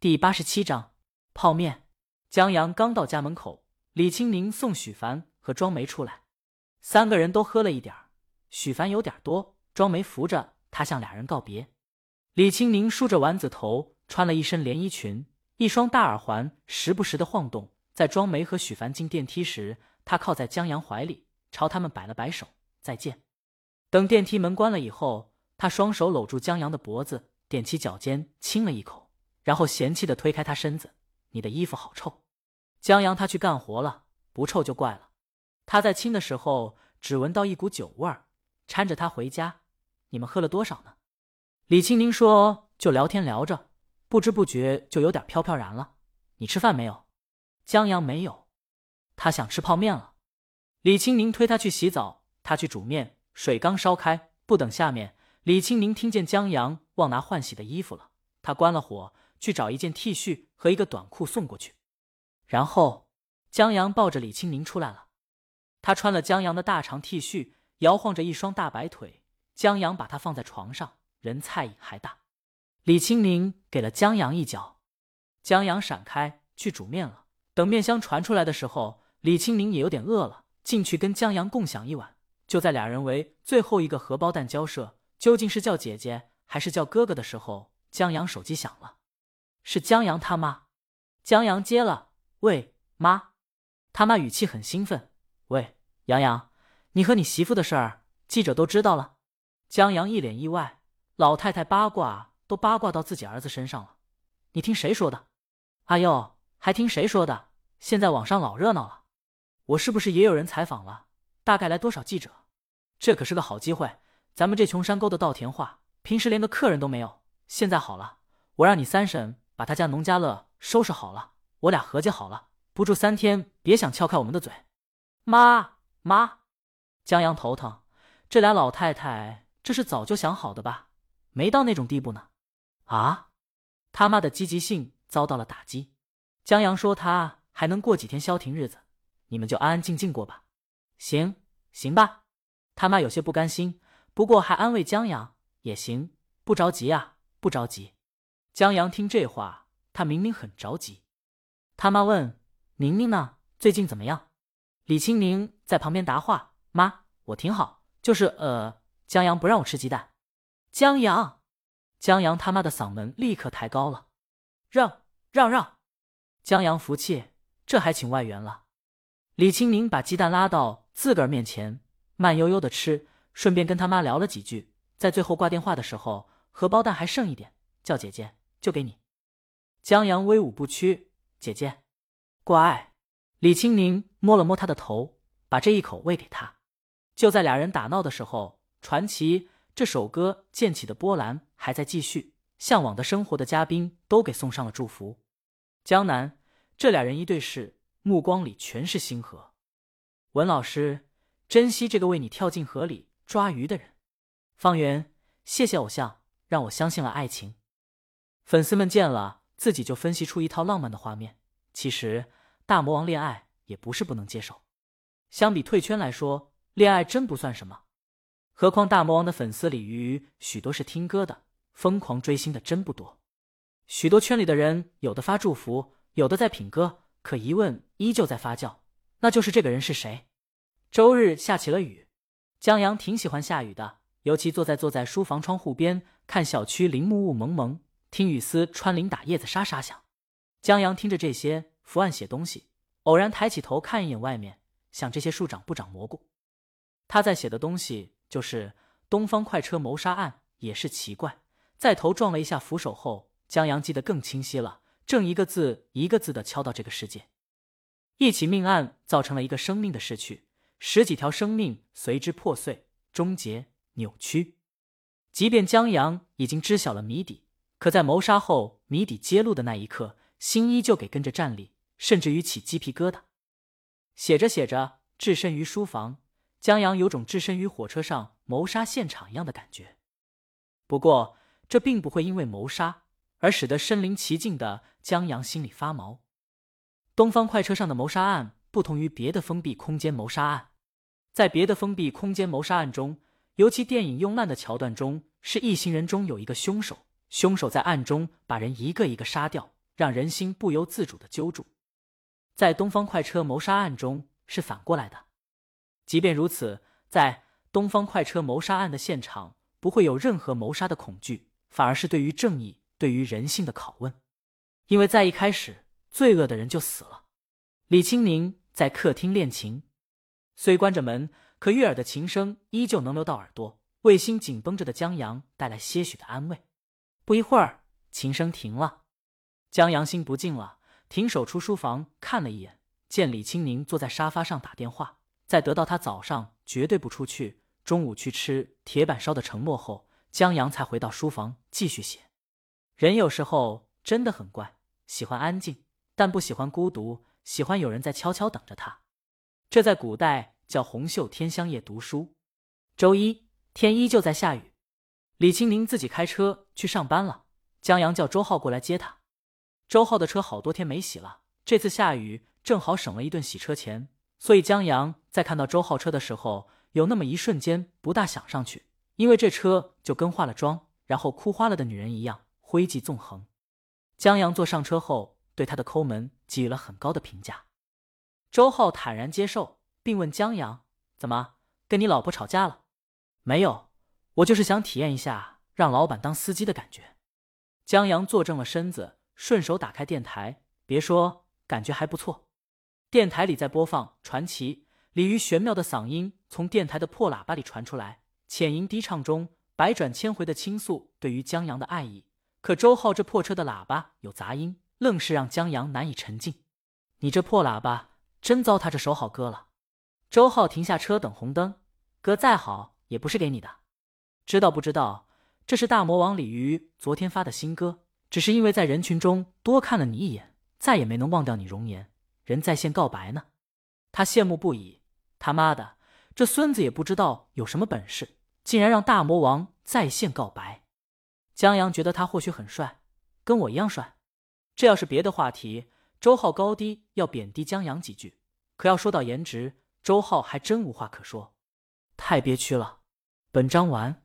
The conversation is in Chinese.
第八十七章泡面。江阳刚到家门口，李青宁送许凡和庄梅出来，三个人都喝了一点儿。许凡有点多，庄梅扶着他向俩人告别。李青宁梳着丸子头，穿了一身连衣裙，一双大耳环时不时的晃动。在庄梅和许凡进电梯时，他靠在江阳怀里，朝他们摆了摆手，再见。等电梯门关了以后，他双手搂住江阳的脖子，踮起脚尖亲了一口。然后嫌弃的推开他身子，你的衣服好臭。江阳他去干活了，不臭就怪了。他在亲的时候只闻到一股酒味儿，搀着他回家。你们喝了多少呢？李青宁说：“就聊天聊着，不知不觉就有点飘飘然了。”你吃饭没有？江阳没有，他想吃泡面了。李青宁推他去洗澡，他去煮面，水刚烧开，不等下面，李青宁听见江阳忘拿换洗的衣服了，他关了火。去找一件 T 恤和一个短裤送过去，然后江阳抱着李青宁出来了。他穿了江阳的大长 T 恤，摇晃着一双大白腿。江阳把他放在床上，人菜瘾还大。李青宁给了江阳一脚，江阳闪开去煮面了。等面香传出来的时候，李青宁也有点饿了，进去跟江阳共享一碗。就在俩人为最后一个荷包蛋交涉，究竟是叫姐姐还是叫哥哥的时候，江阳手机响了。是江阳他妈，江阳接了，喂妈，他妈语气很兴奋，喂杨洋，你和你媳妇的事儿，记者都知道了。江阳一脸意外，老太太八卦都八卦到自己儿子身上了，你听谁说的？阿佑还听谁说的？现在网上老热闹了，我是不是也有人采访了？大概来多少记者？这可是个好机会，咱们这穷山沟的稻田话，平时连个客人都没有，现在好了，我让你三婶。把他家农家乐收拾好了，我俩合计好了，不住三天，别想撬开我们的嘴。妈妈，江阳头疼，这俩老太太这是早就想好的吧？没到那种地步呢。啊，他妈的积极性遭到了打击。江阳说他还能过几天消停日子，你们就安安静静过吧。行行吧。他妈有些不甘心，不过还安慰江阳也行，不着急啊，不着急。江阳听这话，他明明很着急。他妈问：“宁宁呢？最近怎么样？”李青宁在旁边答话：“妈，我挺好，就是呃，江阳不让我吃鸡蛋。”江阳，江阳他妈的嗓门立刻抬高了：“让让让！”江阳服气，这还请外援了。李青宁把鸡蛋拉到自个儿面前，慢悠悠的吃，顺便跟他妈聊了几句。在最后挂电话的时候，荷包蛋还剩一点，叫姐姐。就给你，江阳威武不屈，姐姐，乖。李青宁摸了摸他的头，把这一口喂给他。就在俩人打闹的时候，《传奇》这首歌溅起的波澜还在继续。向往的生活的嘉宾都给送上了祝福。江南这俩人一对视，目光里全是星河。文老师，珍惜这个为你跳进河里抓鱼的人。方圆，谢谢偶像，让我相信了爱情。粉丝们见了自己就分析出一套浪漫的画面。其实大魔王恋爱也不是不能接受，相比退圈来说，恋爱真不算什么。何况大魔王的粉丝里，鱼许多是听歌的，疯狂追星的真不多。许多圈里的人，有的发祝福，有的在品歌，可疑问依旧在发酵，那就是这个人是谁？周日下起了雨，江阳挺喜欢下雨的，尤其坐在坐在书房窗户边，看小区林木雾蒙蒙。听雨丝穿林打叶子沙沙响，江阳听着这些，伏案写东西，偶然抬起头看一眼外面，想这些树长不长蘑菇？他在写的东西就是东方快车谋杀案，也是奇怪，在头撞了一下扶手后，江阳记得更清晰了，正一个字一个字的敲到这个世界。一起命案造成了一个生命的逝去，十几条生命随之破碎、终结、扭曲。即便江阳已经知晓了谜底。可在谋杀后谜底揭露的那一刻，心依旧给跟着站立，甚至于起鸡皮疙瘩。写着写着，置身于书房，江阳有种置身于火车上谋杀现场一样的感觉。不过，这并不会因为谋杀而使得身临其境的江阳心里发毛。东方快车上的谋杀案不同于别的封闭空间谋杀案，在别的封闭空间谋杀案中，尤其电影用烂的桥段中，是一行人中有一个凶手。凶手在暗中把人一个一个杀掉，让人心不由自主的揪住。在东方快车谋杀案中是反过来的，即便如此，在东方快车谋杀案的现场不会有任何谋杀的恐惧，反而是对于正义、对于人性的拷问。因为在一开始，罪恶的人就死了。李青宁在客厅练琴，虽关着门，可悦耳的琴声依旧能流到耳朵，为心紧绷着的江阳带来些许的安慰。不一会儿，琴声停了，江阳心不静了。停手出书房看了一眼，见李青宁坐在沙发上打电话。在得到他早上绝对不出去，中午去吃铁板烧的承诺后，江阳才回到书房继续写。人有时候真的很怪，喜欢安静，但不喜欢孤独，喜欢有人在悄悄等着他。这在古代叫红袖添香夜读书。周一天依旧在下雨，李青宁自己开车去上班了。江阳叫周浩过来接他。周浩的车好多天没洗了，这次下雨正好省了一顿洗车钱，所以江阳在看到周浩车的时候，有那么一瞬间不大想上去，因为这车就跟化了妆，然后哭花了的女人一样，灰迹纵横。江阳坐上车后，对他的抠门给予了很高的评价。周浩坦然接受，并问江阳：“怎么跟你老婆吵架了？”“没有，我就是想体验一下让老板当司机的感觉。”江阳坐正了身子。顺手打开电台，别说，感觉还不错。电台里在播放传奇，李鱼玄妙的嗓音从电台的破喇叭里传出来，浅吟低唱中，百转千回的倾诉对于江阳的爱意。可周浩这破车的喇叭有杂音，愣是让江阳难以沉静。你这破喇叭真糟蹋这首好歌了。周浩停下车等红灯，歌再好也不是给你的，知道不知道？这是大魔王鲤鱼昨天发的新歌。只是因为在人群中多看了你一眼，再也没能忘掉你容颜。人在线告白呢，他羡慕不已。他妈的，这孙子也不知道有什么本事，竟然让大魔王在线告白。江阳觉得他或许很帅，跟我一样帅。这要是别的话题，周浩高低要贬低江阳几句。可要说到颜值，周浩还真无话可说。太憋屈了。本章完。